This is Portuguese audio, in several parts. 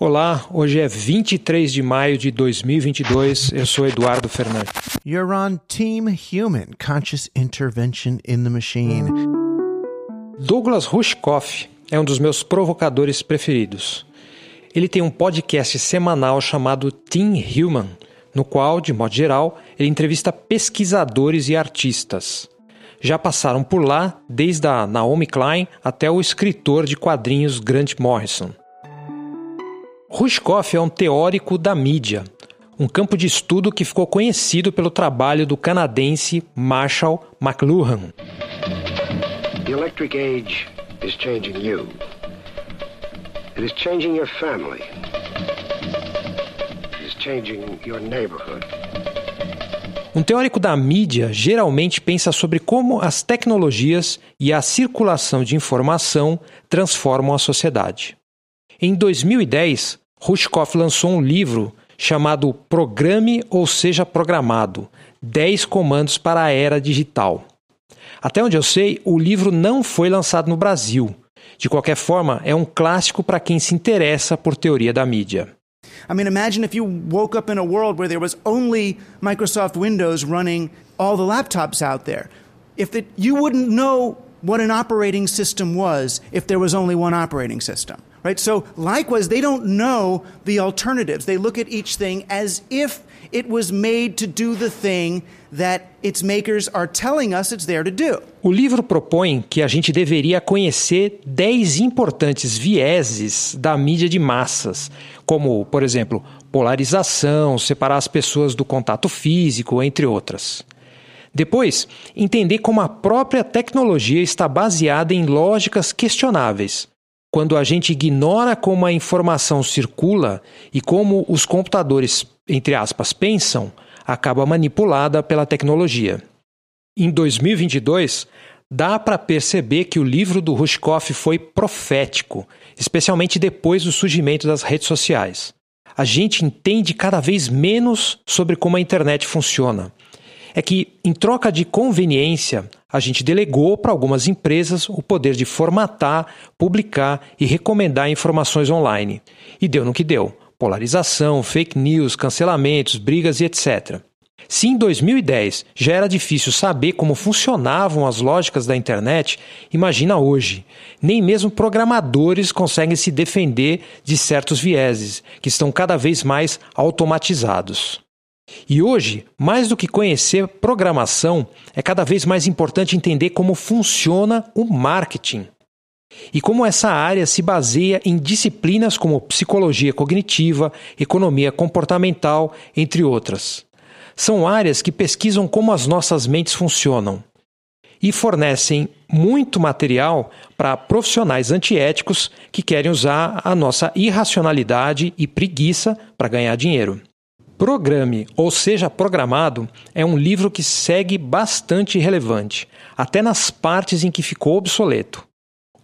Olá, hoje é 23 de maio de 2022. Eu sou Eduardo Fernandes. You're on Team Human Conscious Intervention in the Machine. Douglas Rushkoff é um dos meus provocadores preferidos. Ele tem um podcast semanal chamado Team Human, no qual, de modo geral, ele entrevista pesquisadores e artistas. Já passaram por lá desde a Naomi Klein até o escritor de quadrinhos Grant Morrison. Rushkoff é um teórico da mídia, um campo de estudo que ficou conhecido pelo trabalho do canadense Marshall McLuhan. The electric age is changing you. It is changing your family. It is changing your neighborhood. Um teórico da mídia geralmente pensa sobre como as tecnologias e a circulação de informação transformam a sociedade. Em 2010, Rushkoff lançou um livro chamado Programe ou Seja Programado 10 Comandos para a Era Digital. Até onde eu sei, o livro não foi lançado no Brasil. De qualquer forma, é um clássico para quem se interessa por teoria da mídia. I mean, imagine if you woke up in a world where there was only Microsoft Windows running all the laptops out there. If the, you wouldn't know what an operating system was if there was only one operating system. Right? So, likewise, they don't know the alternatives. They look at each thing as if it was made to do the thing that its makers are telling us it's there to do. O livro propõe que a gente deveria conhecer 10 importantes vieses da mídia de massas, como, por exemplo, polarização, separar as pessoas do contato físico, entre outras. Depois, entender como a própria tecnologia está baseada em lógicas questionáveis quando a gente ignora como a informação circula e como os computadores, entre aspas, pensam, acaba manipulada pela tecnologia. Em 2022, dá para perceber que o livro do Rushkoff foi profético, especialmente depois do surgimento das redes sociais. A gente entende cada vez menos sobre como a internet funciona é que, em troca de conveniência, a gente delegou para algumas empresas o poder de formatar, publicar e recomendar informações online. E deu no que deu: polarização, fake news, cancelamentos, brigas e etc. Se em 2010 já era difícil saber como funcionavam as lógicas da internet, imagina hoje. Nem mesmo programadores conseguem se defender de certos vieses, que estão cada vez mais automatizados. E hoje, mais do que conhecer programação, é cada vez mais importante entender como funciona o marketing. E como essa área se baseia em disciplinas como psicologia cognitiva, economia comportamental, entre outras. São áreas que pesquisam como as nossas mentes funcionam e fornecem muito material para profissionais antiéticos que querem usar a nossa irracionalidade e preguiça para ganhar dinheiro. Programe ou seja programado é um livro que segue bastante relevante, até nas partes em que ficou obsoleto.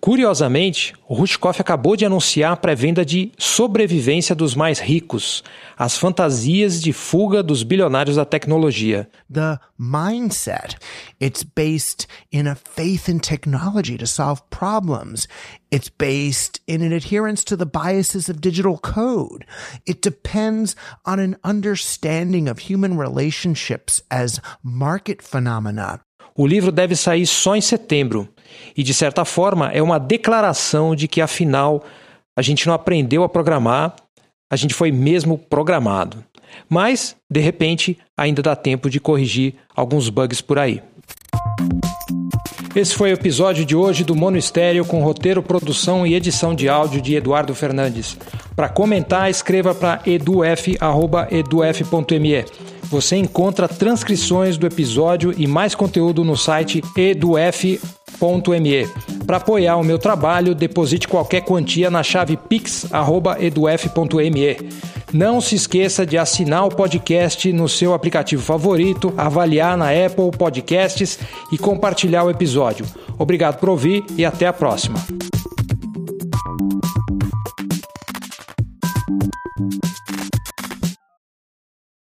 Curiosamente, Rushkoff acabou de anunciar a pré-venda de Sobrevivência dos Mais Ricos, as fantasias de fuga dos bilionários da tecnologia. The mindset. It's based in a faith in technology to solve problems. It's based in an adherence to the biases of digital code. It depends on an understanding of human relationships as market phenomena. O livro deve sair só em setembro e, de certa forma, é uma declaração de que, afinal, a gente não aprendeu a programar, a gente foi mesmo programado. Mas, de repente, ainda dá tempo de corrigir alguns bugs por aí. Esse foi o episódio de hoje do Mono Estéreo com roteiro, produção e edição de áudio de Eduardo Fernandes. Para comentar, escreva para eduf.eduf.me. Você encontra transcrições do episódio e mais conteúdo no site eduf.me. Para apoiar o meu trabalho, deposite qualquer quantia na chave pix@eduf.me. Não se esqueça de assinar o podcast no seu aplicativo favorito, avaliar na Apple Podcasts e compartilhar o episódio. Obrigado por ouvir e até a próxima.